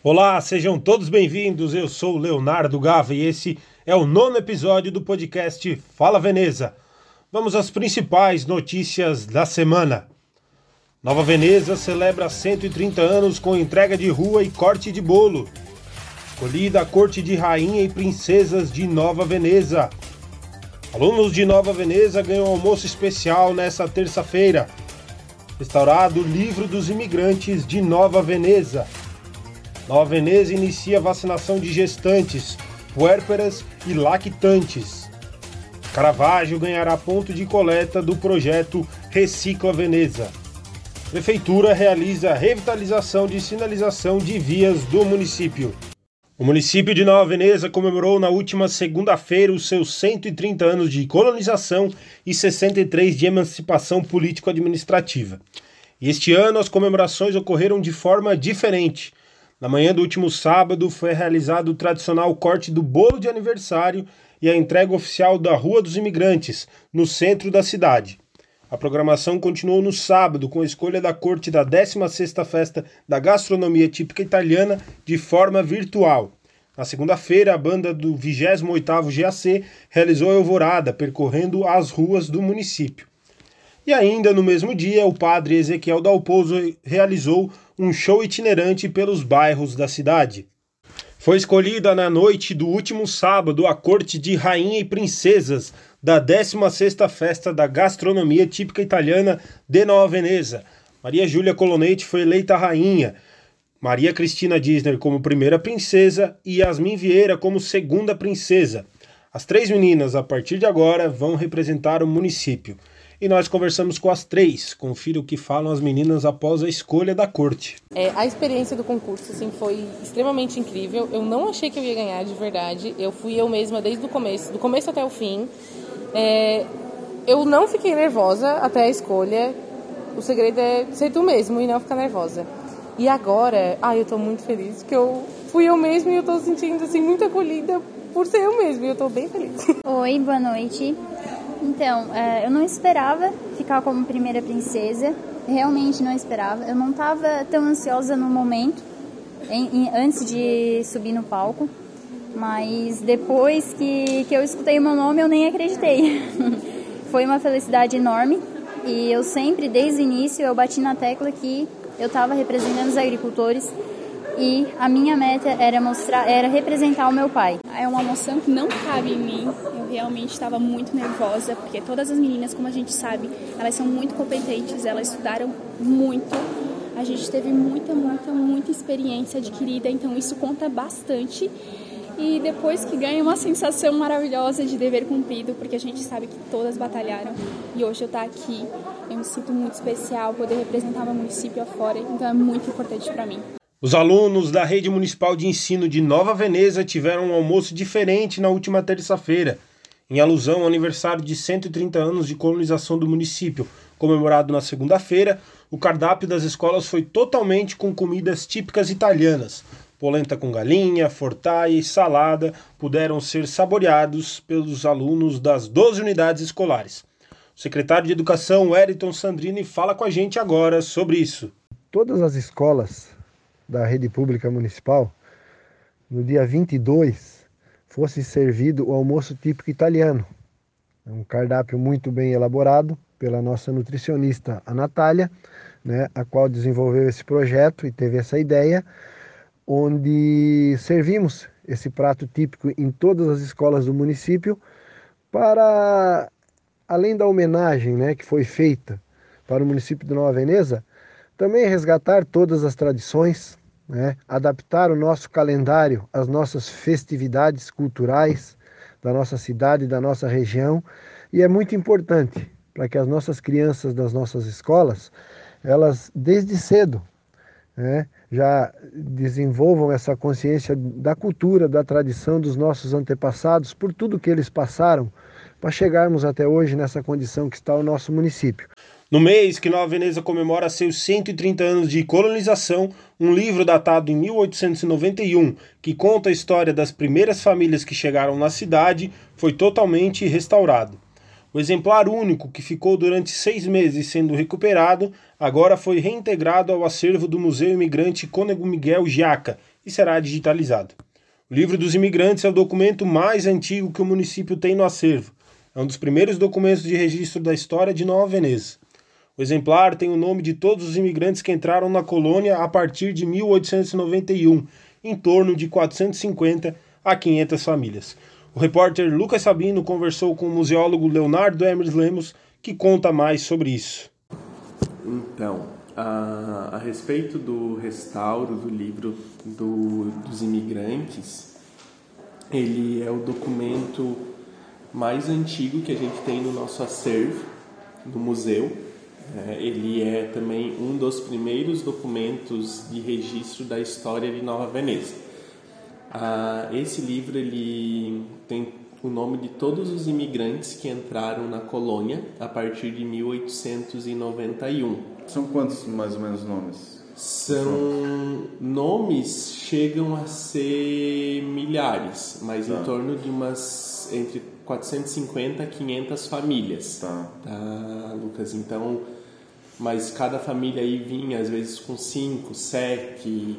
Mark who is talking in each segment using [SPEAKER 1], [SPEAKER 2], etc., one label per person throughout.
[SPEAKER 1] Olá, sejam todos bem-vindos. Eu sou o Leonardo Gava e esse é o nono episódio do podcast Fala Veneza. Vamos às principais notícias da semana. Nova Veneza celebra 130 anos com entrega de rua e corte de bolo. Escolhida a corte de rainha e princesas de Nova Veneza. Alunos de Nova Veneza ganham almoço especial nesta terça-feira. Restaurado o livro dos imigrantes de Nova Veneza. Nova Veneza inicia vacinação de gestantes, puérperas e lactantes. Caravaggio ganhará ponto de coleta do projeto Recicla Veneza. Prefeitura realiza revitalização de sinalização de vias do município. O município de Nova Veneza comemorou na última segunda-feira os seus 130 anos de colonização e 63 de emancipação político-administrativa. E este ano as comemorações ocorreram de forma diferente, na manhã do último sábado foi realizado o tradicional corte do bolo de aniversário e a entrega oficial da Rua dos Imigrantes, no centro da cidade. A programação continuou no sábado com a escolha da corte da 16ª Festa da Gastronomia Típica Italiana de forma virtual. Na segunda-feira, a banda do 28º GAC realizou a alvorada, percorrendo as ruas do município. E ainda no mesmo dia, o padre Ezequiel Dalpozo realizou um show itinerante pelos bairros da cidade. Foi escolhida na noite do último sábado a corte de rainha e princesas da 16ª Festa da Gastronomia Típica Italiana de Nova Veneza. Maria Júlia Colonetti foi eleita rainha, Maria Cristina Disney como primeira princesa e Yasmin Vieira como segunda princesa. As três meninas, a partir de agora, vão representar o município e nós conversamos com as três. Confira o que falam as meninas após a escolha da corte.
[SPEAKER 2] É, a experiência do concurso assim, foi extremamente incrível. Eu não achei que eu ia ganhar de verdade. Eu fui eu mesma desde o começo, do começo até o fim. É, eu não fiquei nervosa até a escolha. O segredo é ser tu mesmo e não ficar nervosa. E agora, ai, eu tô muito feliz que eu fui eu mesma e eu tô sentindo assim muito acolhida por ser eu mesma e eu tô bem feliz.
[SPEAKER 3] Oi, boa noite. Então, é, eu não esperava ficar como primeira princesa, realmente não esperava. Eu não estava tão ansiosa no momento, em, em, antes de subir no palco, mas depois que, que eu escutei o meu nome, eu nem acreditei. Foi uma felicidade enorme e eu sempre, desde o início, eu bati na tecla que eu estava representando os agricultores e a minha meta era mostrar, era representar o meu pai.
[SPEAKER 4] É uma emoção que não cabe em mim. Eu realmente estava muito nervosa, porque todas as meninas, como a gente sabe, elas são muito competentes, elas estudaram muito. A gente teve muita, muita, muita experiência adquirida, então isso conta bastante. E depois que ganha uma sensação maravilhosa de dever cumprido, porque a gente sabe que todas batalharam. E hoje eu estar aqui, eu me sinto muito especial poder representar meu município afora, então é muito importante para mim.
[SPEAKER 1] Os alunos da Rede Municipal de Ensino de Nova Veneza tiveram um almoço diferente na última terça-feira, em alusão ao aniversário de 130 anos de colonização do município, comemorado na segunda-feira. O cardápio das escolas foi totalmente com comidas típicas italianas. Polenta com galinha, fortaia e salada puderam ser saboreados pelos alunos das 12 unidades escolares. O secretário de Educação, Wellington Sandrini, fala com a gente agora sobre isso.
[SPEAKER 5] Todas as escolas da rede pública municipal, no dia 22, fosse servido o almoço típico italiano. É um cardápio muito bem elaborado pela nossa nutricionista, a Natália, né, a qual desenvolveu esse projeto e teve essa ideia, onde servimos esse prato típico em todas as escolas do município para, além da homenagem né, que foi feita para o município de Nova Veneza, também resgatar todas as tradições, né? adaptar o nosso calendário às nossas festividades culturais da nossa cidade, da nossa região, e é muito importante para que as nossas crianças das nossas escolas, elas desde cedo, né, já desenvolvam essa consciência da cultura, da tradição dos nossos antepassados, por tudo que eles passaram para chegarmos até hoje nessa condição que está o nosso município.
[SPEAKER 1] No mês que Nova Veneza comemora seus 130 anos de colonização, um livro datado em 1891, que conta a história das primeiras famílias que chegaram na cidade, foi totalmente restaurado. O exemplar único, que ficou durante seis meses sendo recuperado, agora foi reintegrado ao acervo do Museu Imigrante Cônego Miguel Giaca, e será digitalizado. O Livro dos Imigrantes é o documento mais antigo que o município tem no acervo. É um dos primeiros documentos de registro da história de Nova Veneza. O exemplar tem o nome de todos os imigrantes que entraram na colônia a partir de 1891, em torno de 450 a 500 famílias. O repórter Lucas Sabino conversou com o museólogo Leonardo Hermes Lemos, que conta mais sobre isso.
[SPEAKER 6] Então, a, a respeito do restauro do livro do, dos imigrantes, ele é o documento mais antigo que a gente tem no nosso acervo, no museu. É, ele é também um dos primeiros documentos de registro da história de Nova Veneza. Ah, esse livro ele tem o nome de todos os imigrantes que entraram na colônia a partir de 1891.
[SPEAKER 7] São quantos mais ou menos nomes?
[SPEAKER 6] São nomes chegam a ser milhares, mas tá. em torno de umas entre 450 a 500 famílias.
[SPEAKER 7] Tá.
[SPEAKER 6] Tá, Lucas? Então, mas cada família aí vinha às vezes com cinco, sete,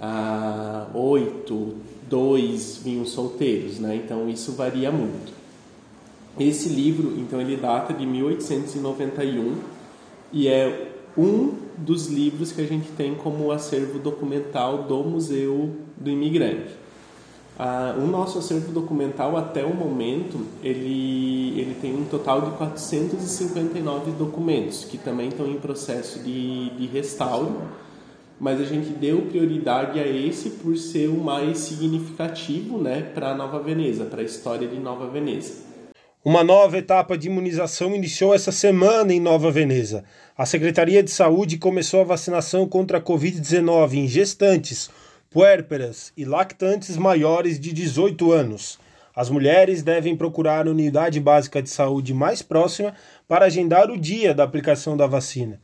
[SPEAKER 6] ah, oito, dois vinham solteiros, né? Então isso varia muito. Esse livro, então, ele data de 1891 e é um dos livros que a gente tem como acervo documental do Museu do Imigrante. Ah, o nosso acervo documental até o momento ele, ele tem um total de 459 documentos que também estão em processo de, de restauro mas a gente deu prioridade a esse por ser o mais significativo né, para Nova Veneza, para a história de Nova Veneza.
[SPEAKER 1] Uma nova etapa de imunização iniciou essa semana em Nova Veneza. A Secretaria de Saúde começou a vacinação contra a Covid-19 em gestantes, puérperas e lactantes maiores de 18 anos. As mulheres devem procurar a unidade básica de saúde mais próxima para agendar o dia da aplicação da vacina.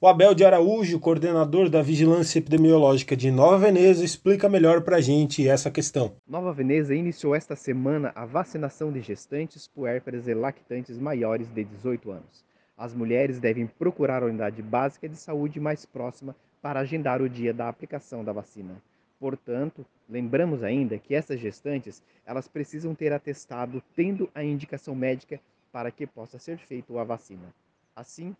[SPEAKER 1] O Abel de Araújo, coordenador da Vigilância Epidemiológica de Nova Veneza, explica melhor para a gente essa questão.
[SPEAKER 8] Nova Veneza iniciou esta semana a vacinação de gestantes, puérperas e lactantes maiores de 18 anos. As mulheres devem procurar a unidade básica de saúde mais próxima para agendar o dia da aplicação da vacina. Portanto, lembramos ainda que essas gestantes, elas precisam ter atestado tendo a indicação médica para que possa ser feita a vacina. Assim,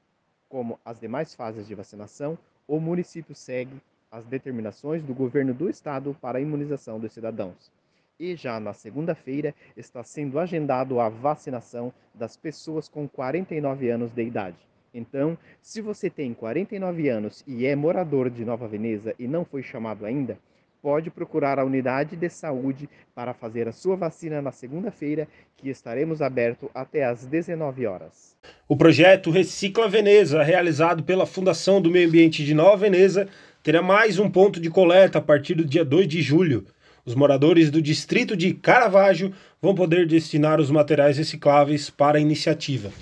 [SPEAKER 8] como as demais fases de vacinação, o município segue as determinações do governo do estado para a imunização dos cidadãos. E já na segunda-feira está sendo agendado a vacinação das pessoas com 49 anos de idade. Então, se você tem 49 anos e é morador de Nova Veneza e não foi chamado ainda, pode procurar a unidade de saúde para fazer a sua vacina na segunda-feira, que estaremos aberto até às 19 horas.
[SPEAKER 1] O projeto Recicla Veneza, realizado pela Fundação do Meio Ambiente de Nova Veneza, terá mais um ponto de coleta a partir do dia 2 de julho. Os moradores do distrito de Caravaggio vão poder destinar os materiais recicláveis para a iniciativa.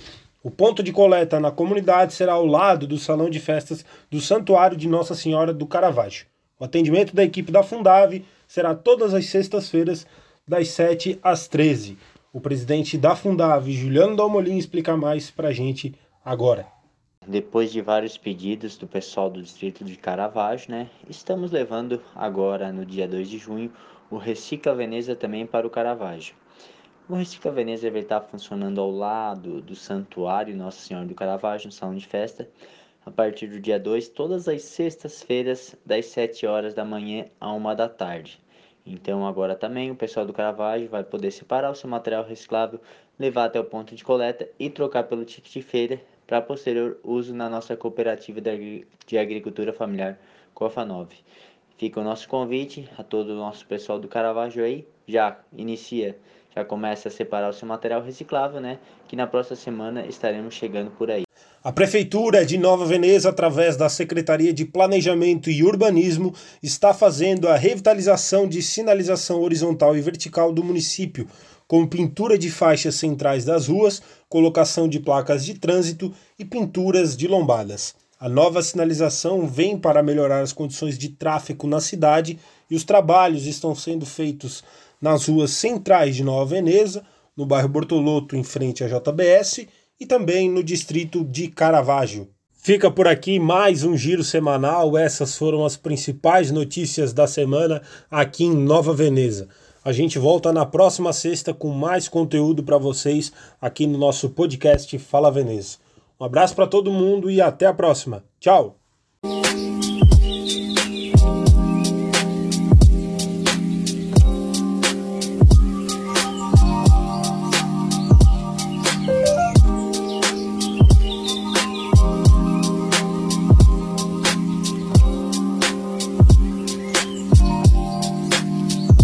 [SPEAKER 1] O ponto de coleta na comunidade será ao lado do salão de festas do Santuário de Nossa Senhora do Caravaggio. O atendimento da equipe da Fundave será todas as sextas-feiras, das 7 às 13. O presidente da Fundave, Juliano Dalmolin, explica mais para a gente agora.
[SPEAKER 9] Depois de vários pedidos do pessoal do distrito de Caravaggio, né, estamos levando agora, no dia 2 de junho, o Recicla Veneza também para o Caravaggio. O Recicla Veneza vai estar funcionando ao lado do Santuário Nossa Senhora do Caravaggio, no salão de festa, a partir do dia 2, todas as sextas-feiras, das 7 horas da manhã a 1 da tarde. Então, agora também o pessoal do Caravaggio vai poder separar o seu material reciclável, levar até o ponto de coleta e trocar pelo ticket de feira para posterior uso na nossa cooperativa de agricultura familiar COFA9. Fica o nosso convite a todo o nosso pessoal do Caravaggio aí, já inicia, já começa a separar o seu material reciclável, né? Que na próxima semana estaremos chegando por aí.
[SPEAKER 1] A Prefeitura de Nova Veneza, através da Secretaria de Planejamento e Urbanismo, está fazendo a revitalização de sinalização horizontal e vertical do município, com pintura de faixas centrais das ruas, colocação de placas de trânsito e pinturas de lombadas. A nova sinalização vem para melhorar as condições de tráfego na cidade e os trabalhos estão sendo feitos nas ruas centrais de Nova Veneza, no bairro Bortoloto, em frente à JBS e também no distrito de Caravaggio. Fica por aqui mais um giro semanal. Essas foram as principais notícias da semana aqui em Nova Veneza. A gente volta na próxima sexta com mais conteúdo para vocês aqui no nosso podcast Fala Veneza. Um abraço para todo mundo e até a próxima. Tchau!